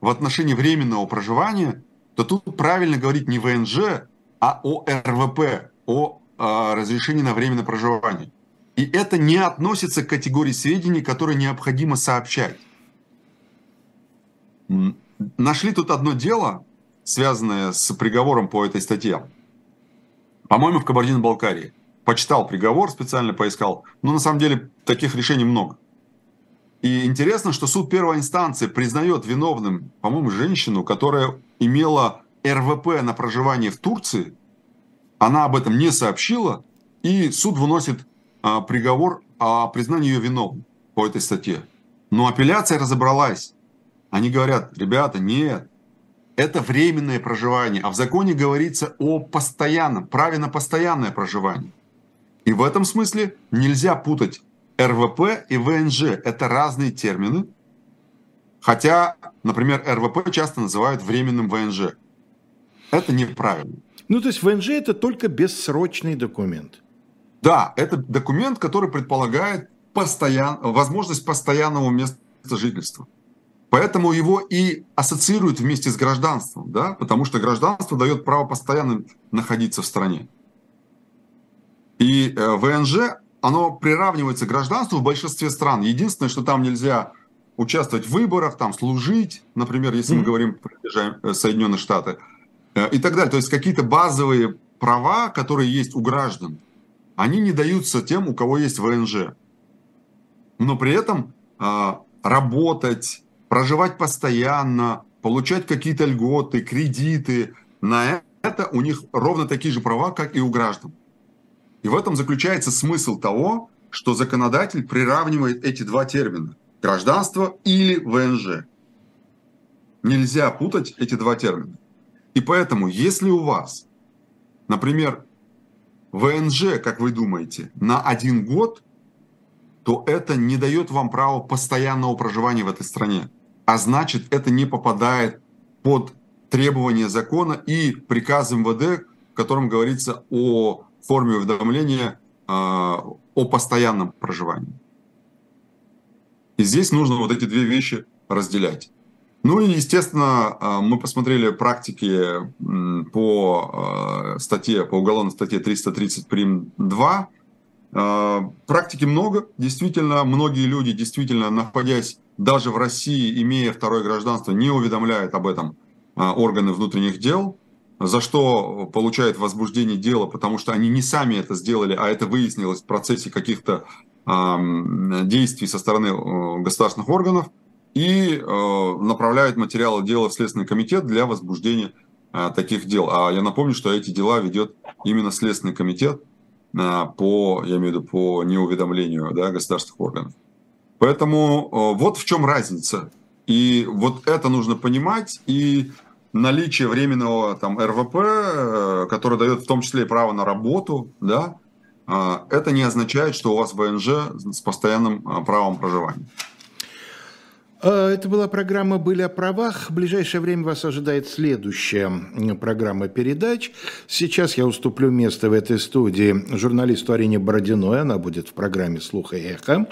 в отношении временного проживания, то тут правильно говорить не ВНЖ, а о РВП, о э, разрешении на временное проживание. И это не относится к категории сведений, которые необходимо сообщать. Нашли тут одно дело, связанное с приговором по этой статье. По-моему, в Кабардино-Балкарии. Почитал приговор, специально поискал. Но на самом деле таких решений много. И интересно, что суд первой инстанции признает виновным, по-моему, женщину, которая имела РВП на проживание в Турции. Она об этом не сообщила, и суд выносит а, приговор о признании ее виновной по этой статье. Но апелляция разобралась. Они говорят, ребята, нет, это временное проживание, а в законе говорится о постоянном, праве на постоянное проживание. И в этом смысле нельзя путать РВП и ВНЖ. Это разные термины. Хотя, например, РВП часто называют временным ВНЖ. Это неправильно. Ну, то есть ВНЖ это только бессрочный документ. Да, это документ, который предполагает постоян... возможность постоянного места жительства. Поэтому его и ассоциируют вместе с гражданством, да? потому что гражданство дает право постоянно находиться в стране. И э, ВНЖ, оно приравнивается к гражданству в большинстве стран. Единственное, что там нельзя участвовать в выборах, там служить, например, если мы говорим про э, Соединенные Штаты, э, и так далее. То есть какие-то базовые права, которые есть у граждан, они не даются тем, у кого есть ВНЖ. Но при этом а, работать, проживать постоянно, получать какие-то льготы, кредиты, на это у них ровно такие же права, как и у граждан. И в этом заключается смысл того, что законодатель приравнивает эти два термина – гражданство или ВНЖ. Нельзя путать эти два термина. И поэтому, если у вас, например, ВНЖ, как вы думаете, на один год, то это не дает вам права постоянного проживания в этой стране. А значит, это не попадает под требования закона и приказ МВД, в котором говорится о форме уведомления э, о постоянном проживании. И здесь нужно вот эти две вещи разделять. Ну и, естественно, э, мы посмотрели практики по э, статье, по уголовной статье 330 прим. 2. Э, практики много. Действительно, многие люди, действительно, находясь даже в России, имея второе гражданство, не уведомляют об этом органы внутренних дел, за что получают возбуждение дела, потому что они не сами это сделали, а это выяснилось в процессе каких-то действий со стороны государственных органов – и э, направляют материалы дела в Следственный комитет для возбуждения э, таких дел. А я напомню, что эти дела ведет именно Следственный комитет э, по, я имею в виду, по неуведомлению да, государственных органов. Поэтому э, вот в чем разница. И вот это нужно понимать. И наличие временного там РВП, э, который дает в том числе и право на работу, да, э, это не означает, что у вас ВНЖ с постоянным правом проживания. А, это была программа «Были о правах». В ближайшее время вас ожидает следующая программа передач. Сейчас я уступлю место в этой студии журналисту Арине Бородиной. Она будет в программе «Слух и эхо».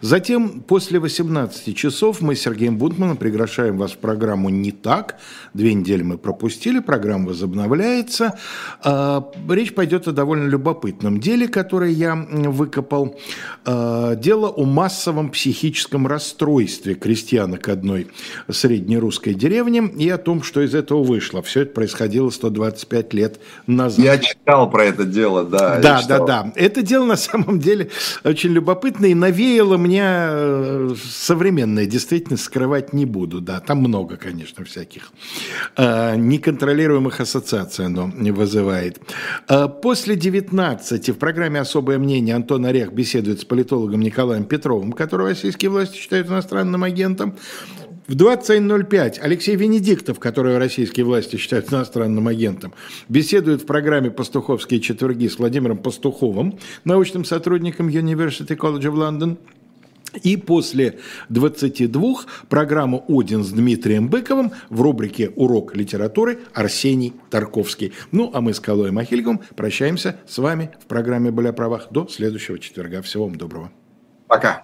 Затем, после 18 часов, мы с Сергеем Бунтманом приглашаем вас в программу «Не так». Две недели мы пропустили, программа возобновляется. А, речь пойдет о довольно любопытном деле, которое я выкопал. А, дело о массовом психическом расстройстве крестьянок одной среднерусской деревни и о том, что из этого вышло. Все это происходило 125 лет назад. Я читал про это дело, да. Да, да, да. Это дело на самом деле очень любопытное и навеяло мне э, современная действительность, скрывать не буду. Да, там много, конечно, всяких э, неконтролируемых ассоциаций оно не вызывает. Э, после 19 в программе «Особое мнение» Антон Орех беседует с политологом Николаем Петровым, которого российские власти считают иностранным агентом агентом. В 20.05 Алексей Венедиктов, которого российские власти считают иностранным агентом, беседует в программе «Пастуховские четверги» с Владимиром Пастуховым, научным сотрудником University College of London. И после 22 программа «Один» с Дмитрием Быковым в рубрике «Урок литературы» Арсений Тарковский. Ну, а мы с Калоем Ахильговым прощаемся с вами в программе «Были о правах» до следующего четверга. Всего вам доброго. Пока.